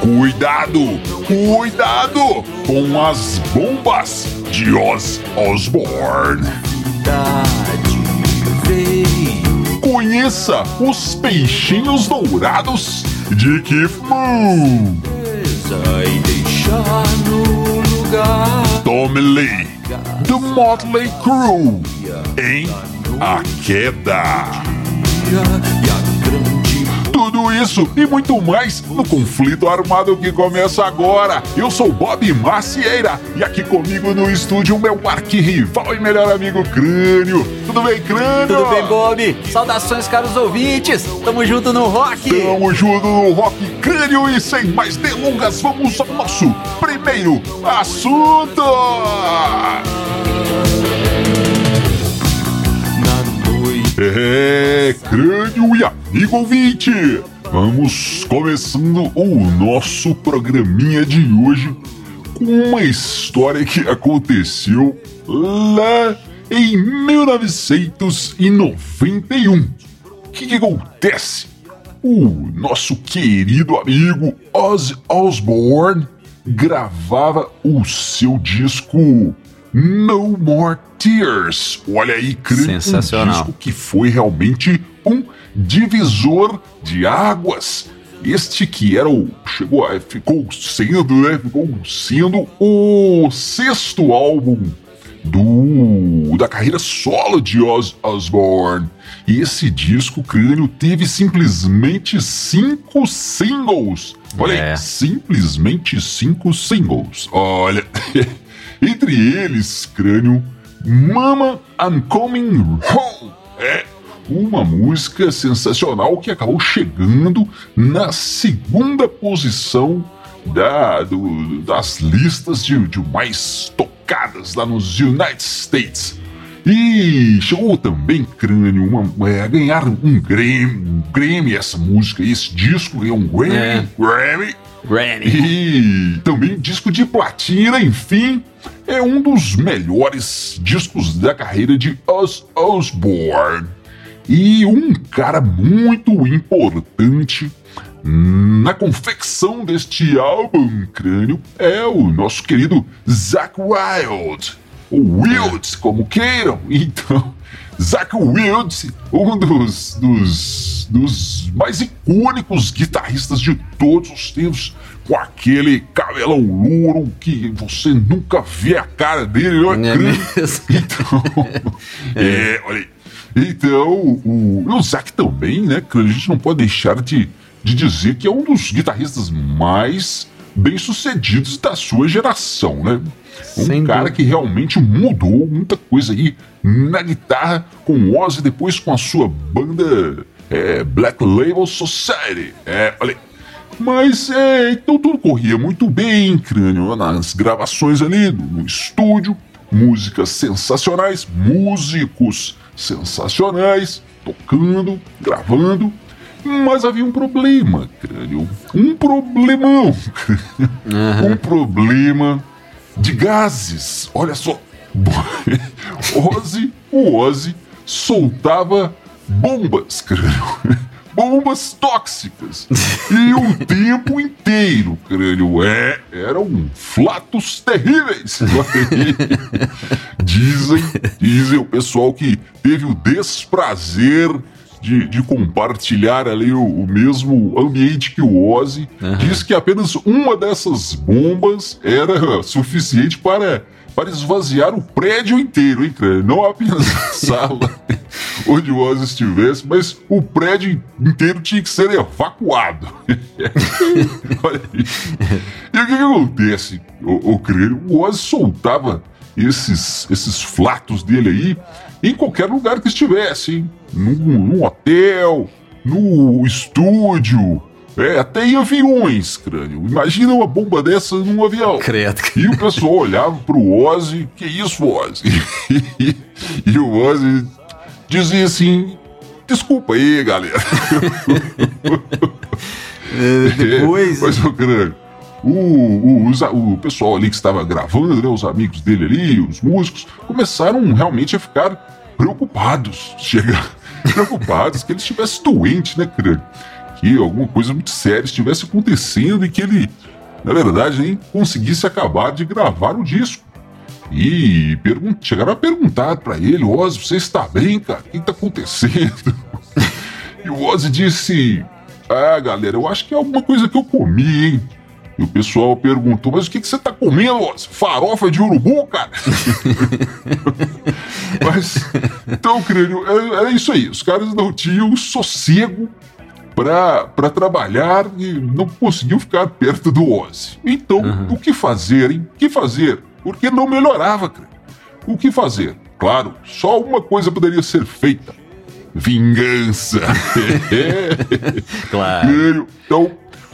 Cuidado, cuidado com as bombas de Oz Osborne. Conheça os peixinhos dourados de Keith Moon. Tommy Lee, do Motley Crue, em A Queda. Tudo isso e muito mais no conflito armado que começa agora. Eu sou Bob Macieira e aqui comigo no estúdio o meu arquirrival e melhor amigo Crânio. Tudo bem, Crânio? Tudo bem, Bob? Saudações, caros ouvintes. Tamo junto no rock. Tamo junto no rock Crânio e sem mais delongas, vamos ao nosso primeiro assunto. É, crânio e amigo ouvinte, vamos começando o nosso programinha de hoje com uma história que aconteceu lá em 1991. O que, que acontece? O nosso querido amigo Ozzy Osbourne gravava o seu disco No More Tears. Olha aí, crânio, um disco que foi realmente um divisor de águas. Este que era o. Chegou a. ficou sendo, né? Ficou sendo o sexto álbum do da carreira solo de Oz Osbourne. E esse disco, crânio, teve simplesmente cinco singles. Olha É. aí, simplesmente cinco singles. Olha, entre eles, crânio, Mama I'm Coming Home. É uma música sensacional que acabou chegando na segunda posição da- do- das listas de, de mais tocadas lá nos United States. E chegou também, Crânio, uma- é, a ganhar um Grammy, um Grammy, essa música, esse disco ganhou um Grammy, É. Grammy, Granny. e também disco de platina, enfim, é um dos melhores discos da carreira de Oz Osbourne. E um cara muito importante na confecção deste álbum, crânio, é o nosso querido Zack Wild. O Wild, como queiram. Então, Zack Wild, um dos, dos, dos mais icônicos guitarristas de todos os tempos, com aquele cabelão louro que você nunca vê a cara dele, não é, É? Então, é, olha aí. Então, o, o Zac também, né, que a gente não pode deixar de, de dizer que é um dos guitarristas mais bem-sucedidos da sua geração, né? Um Sem cara dúvida. que realmente mudou muita coisa aí na guitarra com o Ozzy, depois com a sua banda é, Black Label Society. É, olha. Mas é, então tudo corria muito bem, crânio, nas gravações ali no, no estúdio, músicas sensacionais, músicos sensacionais, tocando, gravando. Mas havia um problema, crânio. Um problemão. Um problema de gases. Olha só. Ozzy, o Ozzy soltava bombas, crânio. Bombas tóxicas. E o tempo inteiro, crânio. É, eram flatos terríveis. dizem, dizem o pessoal que teve o desprazer de, de compartilhar ali o, o mesmo ambiente que o Ozzy. Diz que apenas uma dessas bombas era suficiente para, para esvaziar o prédio inteiro, hein, crânio? Não apenas a sala onde o Ozzy estivesse, mas o prédio inteiro tinha que ser evacuado. Olha. E o que, que acontece, o, o crânio? O Ozzy soltava esses, esses flatos dele aí em qualquer lugar que estivesse, hein? Num, num hotel, no estúdio, É, até em aviões, crânio. Imagina uma bomba dessa num avião. Credo. E o pessoal olhava pro Ozzy, que isso, Ozzy? e o Ozzy dizia assim, desculpa aí, galera. É, depois... Mas, ô, crânio, o, o, o pessoal ali que estava gravando, né, os amigos dele ali, os músicos, começaram realmente a ficar preocupados. Chega, preocupados que ele estivesse doente, né, crânio? Que alguma coisa muito séria estivesse acontecendo e que ele, na verdade, nem conseguisse acabar de gravar o disco. E pergun- chegaram a perguntar pra ele, Ozzy, você está bem, cara? O que está acontecendo? E o Ozzy disse: Ah, galera, eu acho que é alguma coisa que eu comi, hein? E o pessoal perguntou: Mas o que, que você tá comendo, Ozzy? Farofa de urubu, cara? Mas, então, crânio, era, era isso aí. Os caras não tinham sossego pra trabalhar e não conseguiam ficar perto do Ozzy. Então, o que fazer, hein? O que fazer? Porque não melhorava, crânio. O que fazer? Claro, só uma coisa poderia ser feita: vingança. Claro. Então,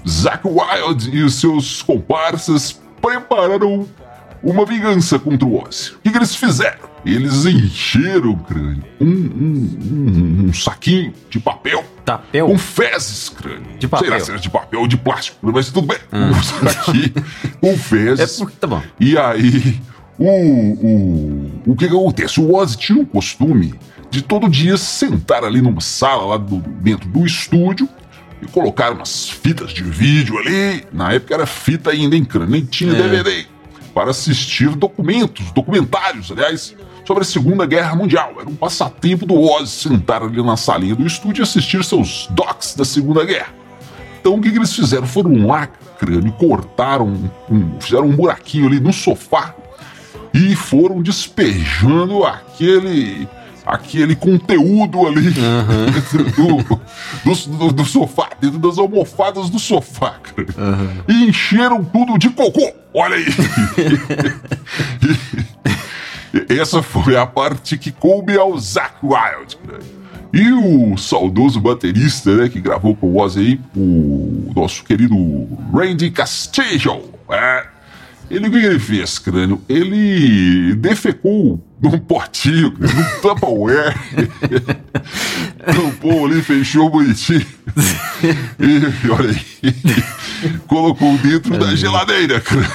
Zack Wild e os seus comparsas prepararam uma vingança contra o Ozzy. O que, que eles fizeram? Eles encheram, crânio, um, um- um- um saquinho de papel Tapel. com fezes, crânio. De papel. Sei lá se era de papel ou de plástico, mas tudo bem. Um saquinho com É fezes. porque. Tá bom. E aí, o, o, o que que acontece? O Ozzy tinha um costume de todo dia sentar ali numa sala lá do- dentro do estúdio e colocar umas fitas de vídeo ali. Na época era fita ainda em crânio, nem tinha É. DVD. Para assistir documentos, documentários, aliás, sobre a Segunda Guerra Mundial. Era um passatempo do Ozzy sentar ali na salinha do estúdio e assistir seus docs da Segunda Guerra. Então o que, que eles fizeram? Foram lá, crânio, cortaram, um- fizeram um buraquinho ali no sofá e foram despejando aquele aquele conteúdo ali dentro do, do, do- do sofá, dentro das almofadas do sofá, cara. E encheram tudo de cocô. Olha aí. Essa foi a parte que coube ao Zack Wild. cara. E o saudoso baterista, né, que gravou com o Ozzy o nosso querido Randy Castillo, é, ele o que ele fez, crânio? Ele defecou num potinho, num Tupperware. Tampou ali, fechou bonitinho. E olha aí, colocou dentro da geladeira, crânio.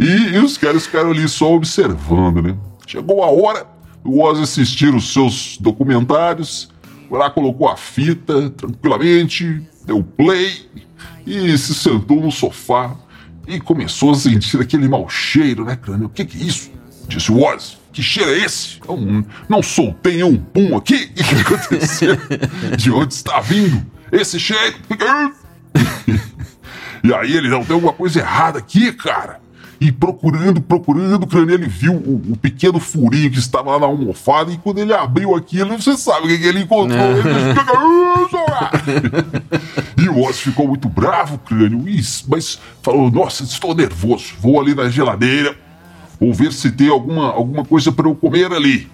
E, e os caras ficaram ali só observando, né? Chegou a hora do Ozzy assistir os seus documentários, foi lá colocou a fita tranquilamente, deu play e se sentou no sofá e começou a sentir aquele mau cheiro, né, crânio? O que, que é isso? Disse o Ozzy. Que cheiro é esse? Não, soltei um pum aqui? O que, aconteceu? De onde está vindo esse cheiro? Isso? E aí ele, não, tem alguma coisa errada aqui, cara. E procurando, procurando, crânio, ele viu o, o pequeno furinho que estava lá na almofada e quando ele abriu aquilo, você sabe o que, que ele encontrou. Ele E o Ozzy ficou muito bravo, crânio, mas falou, nossa, estou nervoso, vou ali na geladeira, vou ver se tem alguma, alguma coisa para eu comer ali.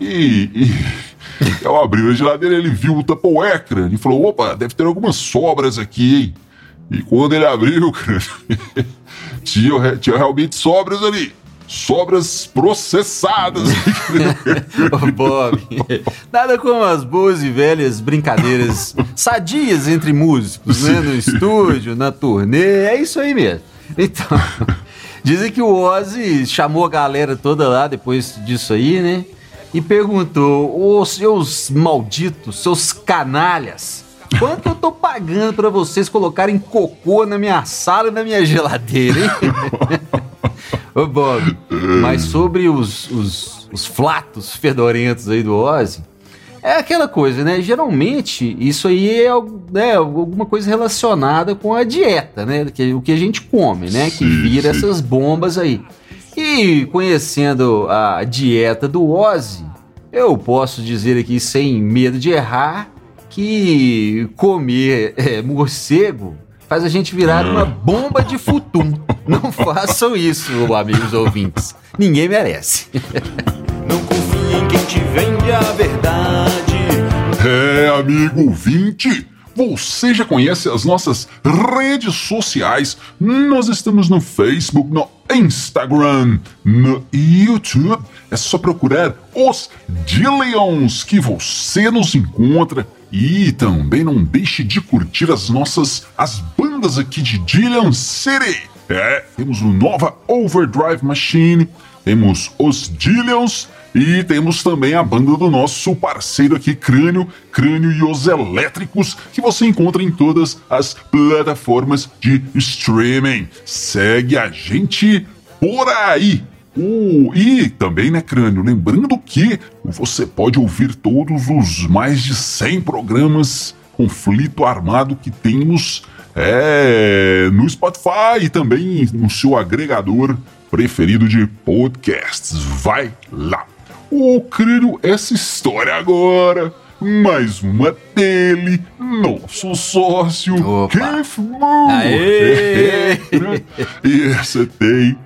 E, e ao abrir a geladeira, ele viu o Tupperware, crânio, e falou, opa, deve ter algumas sobras aqui, hein? E quando ele abriu, crânio, tinha, tinha realmente sobras ali. Sobras processadas. Ô, Bob, nada como as boas e velhas brincadeiras sadias entre músicos, né? No estúdio, na turnê, é isso aí mesmo. Então, dizem que o Ozzy chamou a galera toda lá depois disso aí, né? E perguntou: Ô seus malditos, seus canalhas, quanto eu tô pagando pra vocês colocarem cocô na minha sala e na minha geladeira, hein? Ô Bob, mas sobre os, os, os flatos fedorentos aí do Ozzy, é aquela coisa, né? Geralmente isso aí é, né, alguma coisa relacionada com a dieta, né? Que, o que a gente come, né? Que Sim, vira sim. essas bombas aí. E conhecendo a dieta do Ozzy, eu posso dizer aqui sem medo de errar que comer é, morcego faz a gente virar uma bomba de futum. Não façam isso, amigos ouvintes. Ninguém merece. Não confie em quem te vende a verdade. É, amigo ouvinte, você já conhece as nossas redes sociais. Nós estamos no Facebook, no Instagram, no YouTube. É só procurar os Dillions que você nos encontra. E também não deixe de curtir as nossas as bandas aqui de Dillion City. É, temos o Nova Overdrive Machine, temos os Dillions e temos também a banda do nosso parceiro aqui, Crânio, Crânio e os Elétricos, que você encontra em todas as plataformas de streaming. Segue a gente por aí. E também, né, Crânio? Lembrando que você pode ouvir todos os mais de 100 programas Conflito Armado que temos é, no Spotify e também no seu agregador preferido de podcasts. Vai lá! O Crânio, essa história agora. Mais uma dele, nosso sócio, Opa. Keith Moon. Aê! e você tem,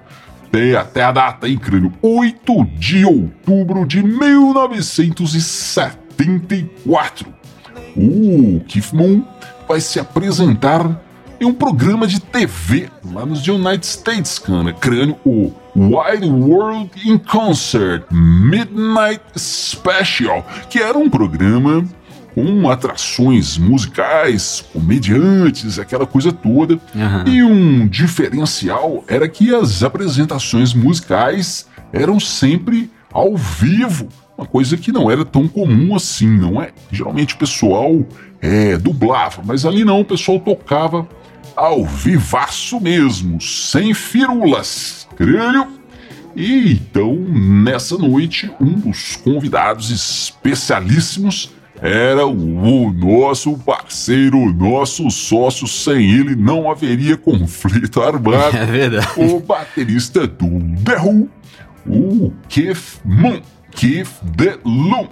tem até a data, hein, Crânio? 8 de outubro de 1974. O Keith Moon vai se apresentar em um programa de TV lá nos United States, cara. Crânio, o Wide World in Concert Midnight Special, que era um programa com atrações musicais, comediantes, aquela coisa toda. Aham. E um diferencial era que as apresentações musicais eram sempre ao vivo. Uma coisa que não era tão comum assim, não é? Geralmente o pessoal é, dublava, mas ali não, o pessoal tocava ao vivaço mesmo, sem firulas. Crânio? E então, nessa noite, um dos convidados especialíssimos era o nosso parceiro, o nosso sócio. Sem ele não haveria conflito armado. É verdade. o baterista do The Who, o Keith Moon. Keith DeLoom.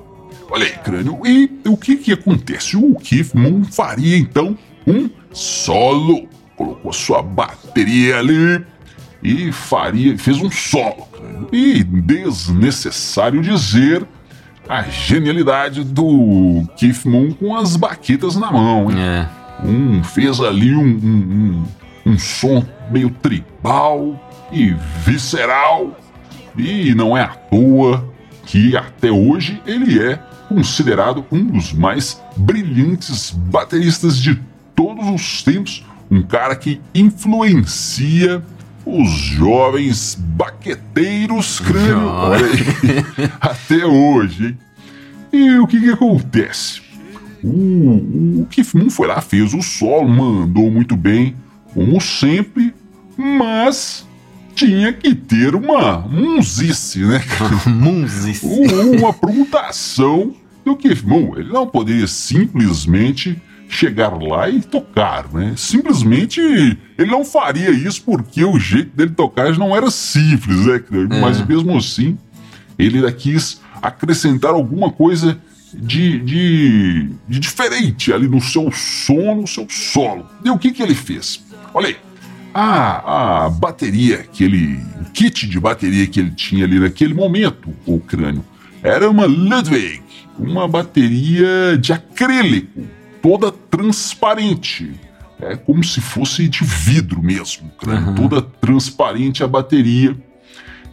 Olha aí, crânio. E o que que acontece? O Keith Moon faria então um solo. Colocou sua bateria ali e faria, fez um solo. crânio. E desnecessário dizer a genialidade do Keith Moon com as baquetas na mão, hein? É. Um fez ali um, um, um, um som meio tribal e visceral. E não é à toa que até hoje ele é considerado um dos mais brilhantes bateristas de todos os tempos. Um cara que influencia os jovens baqueteiros crânio. Olha aí, até hoje, hein? E o que que acontece? O, o Moon foi lá, fez o solo, mandou muito bem, como sempre, mas tinha que ter uma munzice, né? Munzis. Um- uma aprontação do Moon. Ele não poderia simplesmente chegar lá e tocar, né? Simplesmente ele não faria isso porque o jeito dele tocar não era simples, né? Mas mesmo assim, ele quis acrescentar alguma coisa de, de, de diferente ali no seu som, no seu solo. E o que, que ele fez? Olha aí. A, a bateria que ele. O kit de bateria que ele tinha ali naquele momento, o crânio, era uma Ludwig, uma bateria de acrílico, toda transparente. É como se fosse de vidro mesmo, crânio, Aham. toda transparente a bateria.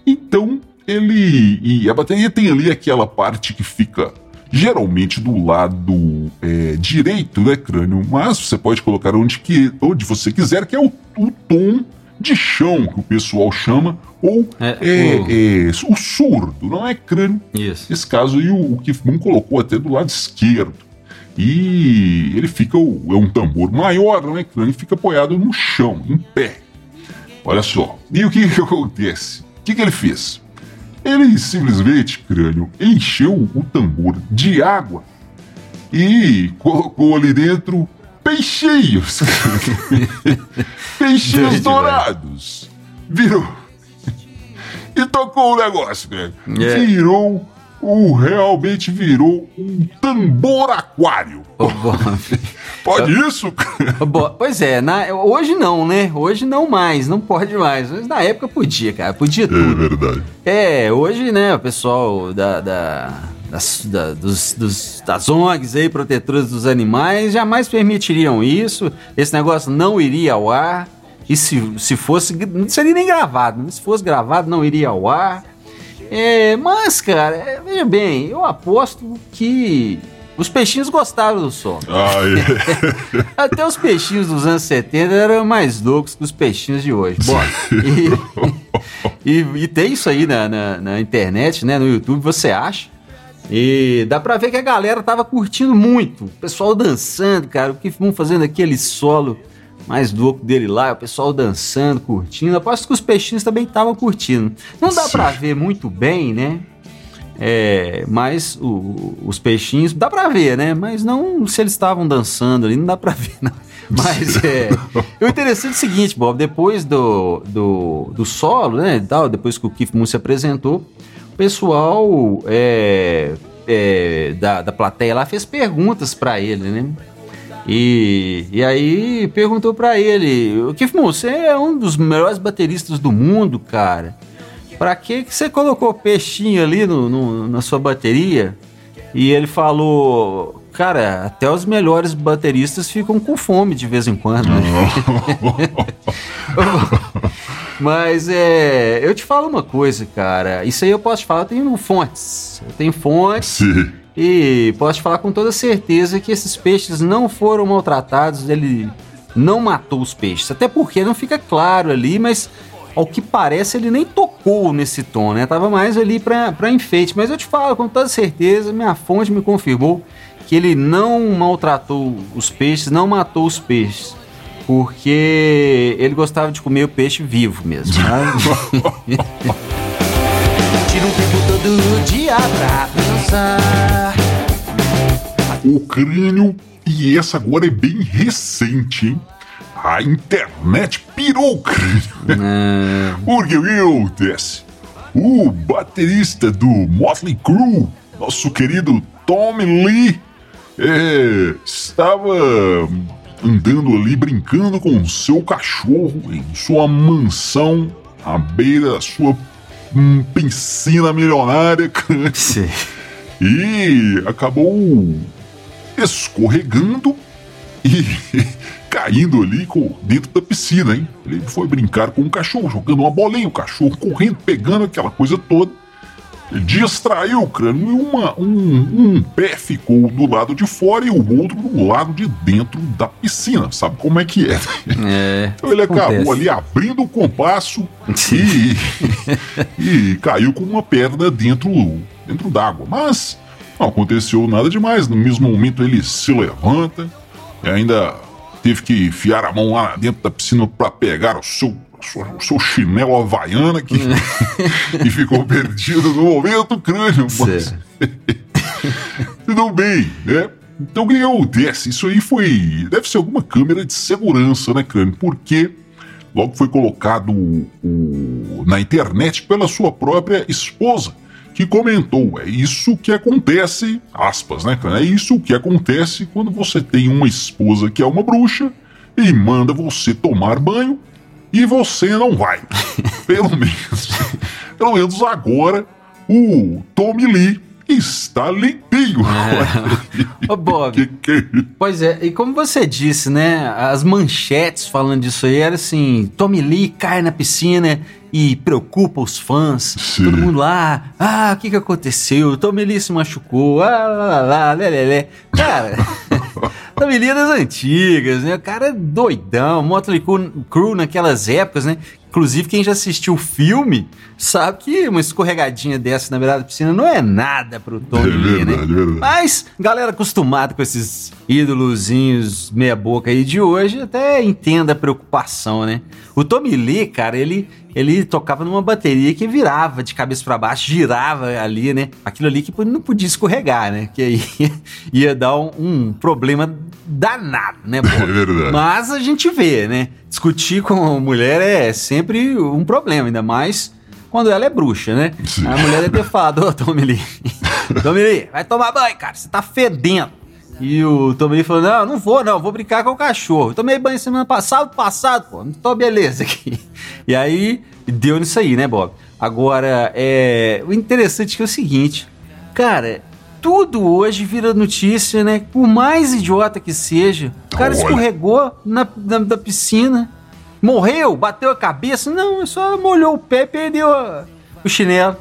Então, ele. E a bateria tem ali aquela parte que fica geralmente do lado é, direito, né, crânio? Mas você pode colocar onde, que, onde você quiser, que é o, o tom de chão que o pessoal chama, ou É, é, é, o surdo, não é crânio. Isso. Nesse caso aí, o, o Keith Moon colocou até do lado esquerdo. E ele fica, é um tambor maior, não é crânio? Ele fica apoiado no chão, em pé. Olha só. E o que, que acontece? O que, que ele fez? Ele simplesmente, crânio, encheu o tambor de água e colocou ali dentro peixinhos. peixinhos dourados. Virou. E tocou o negócio, velho. É. Virou. O, realmente virou um tambor aquário. Bob. Pode isso? Pois é, na- hoje não, né? Hoje não mais, não pode mais. Mas na época podia, cara. Podia É tudo. verdade. É, hoje, né, o pessoal da, da, das, da, dos, dos, das ONGs aí, protetoras dos animais, jamais permitiriam isso. Esse negócio não iria ao ar. E se, se fosse, não seria nem gravado. Né? Se fosse gravado, não iria ao ar. É, mas, cara, é, veja bem, eu aposto que os peixinhos gostaram do som. Até os peixinhos dos anos 70 eram mais loucos que os peixinhos de hoje. Bom, e, e, e, tem isso aí na, na, na, internet, né? No YouTube, você acha. E dá pra ver que a galera tava curtindo muito. O pessoal dançando, cara. O que vão fazendo aquele solo mais louco dele lá, o pessoal dançando, curtindo. Aposto que os peixinhos também estavam curtindo. Não dá para ver muito bem, né? É, mas o, os peixinhos, dá pra ver, né? Mas não se eles estavam dançando ali, não dá pra ver, não. Mas é. o interessante é o seguinte, Bob, depois do, do, do solo, né? Tal, depois que o Keith Moon se apresentou, o pessoal é, é, da, da plateia lá fez perguntas para ele, né? E, e aí perguntou para ele: o você é um dos melhores bateristas do mundo, cara. Pra que, que você colocou peixinho ali no, no, na sua bateria? E ele falou: Cara, até os melhores bateristas ficam com fome de vez em quando. Né? Mas é. Eu te falo uma coisa, cara. Isso aí eu posso te falar, eu tenho fontes. Eu tenho fontes. Sim. E posso te falar com toda certeza que esses peixes não foram maltratados, ele não matou os peixes. Até porque não fica claro ali, mas ao que parece, ele nem tocou nesse tom, né? Tava mais ali para enfeite. Mas eu te falo com toda certeza, minha fonte me confirmou que ele não maltratou os peixes, não matou os peixes. Porque ele gostava de comer o peixe vivo mesmo. Tira um tempo todo dia pra pensar. O crânio, e essa agora é bem recente, hein? a internet pirou, é. Porque o que acontece? O baterista do Motley Crue, nosso querido Tommy Lee, é, estava andando ali brincando com seu cachorro em sua mansão à beira da sua hum, piscina milionária. Sim. E acabou escorregando e caindo ali com, dentro da piscina, hein? Ele foi brincar com o cachorro, jogando uma bolinha, o cachorro correndo, pegando aquela coisa toda. Ele distraiu o crânio e uma, um, um pé ficou do lado de fora e o outro do lado de dentro da piscina. Sabe como é que é? é então ele acabou acontece. ali abrindo o compasso e, e caiu com uma perna dentro, dentro d'água. Mas não aconteceu nada demais. No mesmo momento ele se levanta e ainda teve que enfiar a mão lá dentro da piscina para pegar o seu, o seu chinelo havaiana que, e ficou perdido no momento crânio. Mas... Tudo bem, né? Então o que acontece? Isso aí foi. Deve ser alguma câmera de segurança, né, crânio? Porque logo foi colocado o, na internet pela sua própria esposa que comentou: é isso que acontece, aspas, né? É isso que acontece quando você tem uma esposa que é uma bruxa e manda você tomar banho e você não vai. pelo menos, pelo menos agora o Tommy Lee está limpinho. É. Ô, Bob. Que, que... É pois é, e como você disse, né? As manchetes falando disso aí era assim: Tommy Lee cai na piscina e preocupa os fãs. Sim. Todo mundo lá, ah, o que que aconteceu? Tommy Lee se machucou, ah, lá, lá, lá, lé, lé, lé. Cara. Tommy Lee é das antigas, né? O cara é doidão, Motley Crue naquelas épocas, né? Inclusive, quem já assistiu o filme sabe que uma escorregadinha dessa na beirada da piscina não é nada pro Tony é Lee, né? né? Verdade. Mas, galera acostumada com esses ídolozinhos meia-boca aí de hoje, até entenda a preocupação, né? O Tommy Lee, cara, ele, ele tocava numa bateria que virava de cabeça para baixo, girava ali, né? Aquilo ali que não podia escorregar, né? Que aí ia dar um, um problema danado, né? Pô? É verdade. Mas a gente vê, né? Discutir com mulher é sempre um problema, ainda mais quando ela é bruxa, né? Sim. A mulher deve ter falado, ô Tommy Lee, Tommy Lee, vai tomar banho, cara, você tá fedendo. E o Tommy falou: Não, não vou, não, vou brincar com o cachorro. Eu tomei banho semana passada, passado, pô, não tô beleza aqui. E aí, deu nisso aí, né, Bob? Agora, é, o interessante é, é o seguinte, cara, tudo hoje vira notícia, né? Por mais idiota que seja, o cara escorregou na, na, da piscina, morreu, bateu a cabeça. Não, só molhou o pé e perdeu a- o chinelo.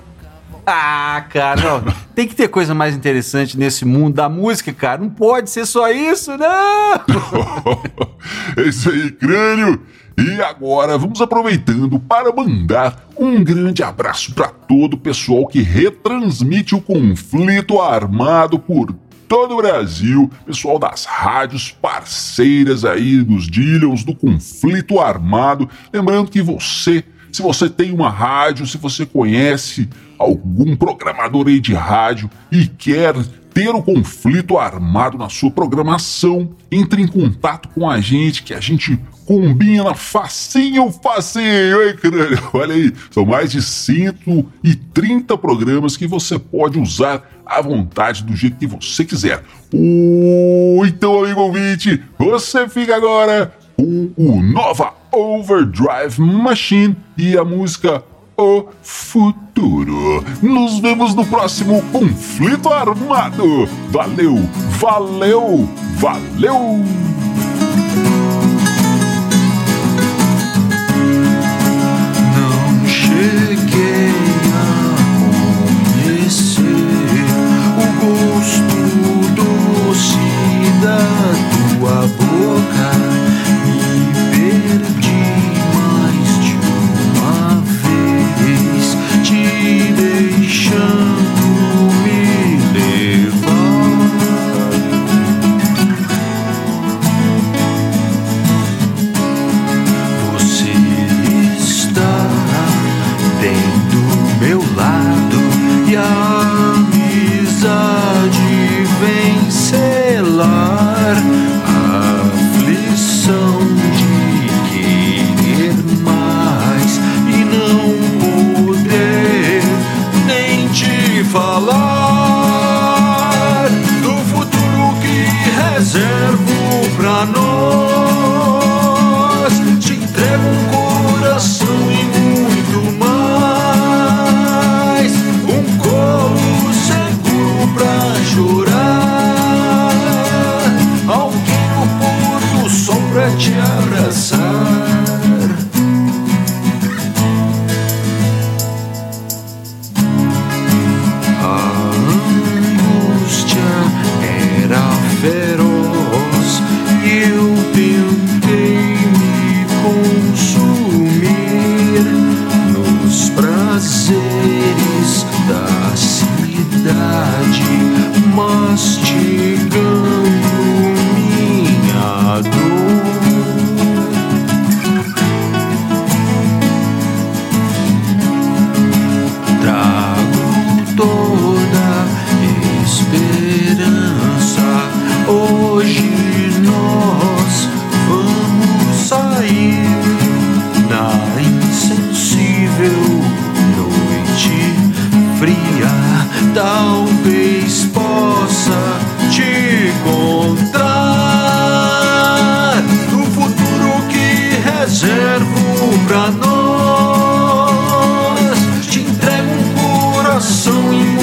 Ah, cara, não. tem que ter coisa mais interessante nesse mundo da música, cara. Não pode ser só isso, não! é isso aí, crânio. E agora vamos aproveitando para mandar um grande abraço para todo o pessoal que retransmite o conflito armado por todo o Brasil, pessoal das rádios parceiras aí dos Dillions do conflito armado. Lembrando que você, se você tem uma rádio, se você conhece algum programador aí de rádio e quer ter o conflito armado na sua programação, entre em contato com a gente que a gente combina facinho, facinho, hein, crânio? Olha aí, são mais de 130 programas que você pode usar à vontade, do jeito que você quiser. Ô, então, amigo ouvinte, você fica agora com o Nova Overdrive Machine e a música O Futuro. Nos vemos no próximo Conflito Armado. Valeu, valeu, valeu! Coração e